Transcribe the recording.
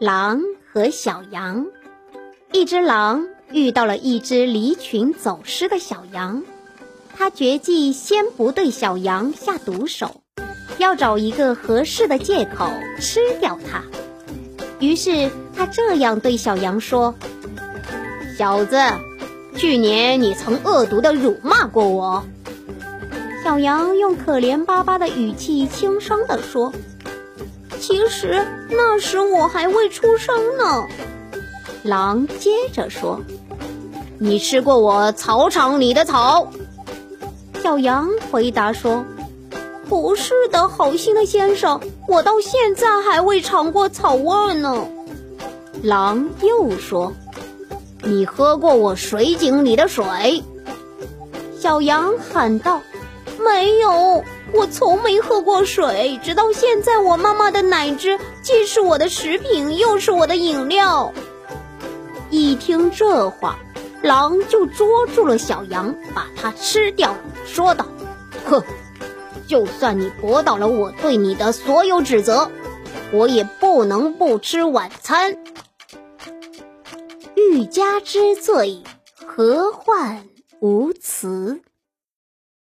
狼和小羊。一只狼遇到了一只离群走失的小羊，他决计先不对小羊下毒手，要找一个合适的借口吃掉它。于是他这样对小羊说：“小子，去年你曾恶毒地辱骂过我。”小羊用可怜巴巴的语气轻声地说。其实那时我还未出生呢，狼接着说：“你吃过我草场里的草？”小羊回答说：“不是的，好心的先生，我到现在还未尝过草味呢。”狼又说：“你喝过我水井里的水？”小羊喊道：“没有。”我从没喝过水，直到现在，我妈妈的奶汁既是我的食品，又是我的饮料。一听这话，狼就捉住了小羊，把它吃掉，说道：“哼，就算你驳倒了我对你的所有指责，我也不能不吃晚餐。欲加之罪，何患无辞？”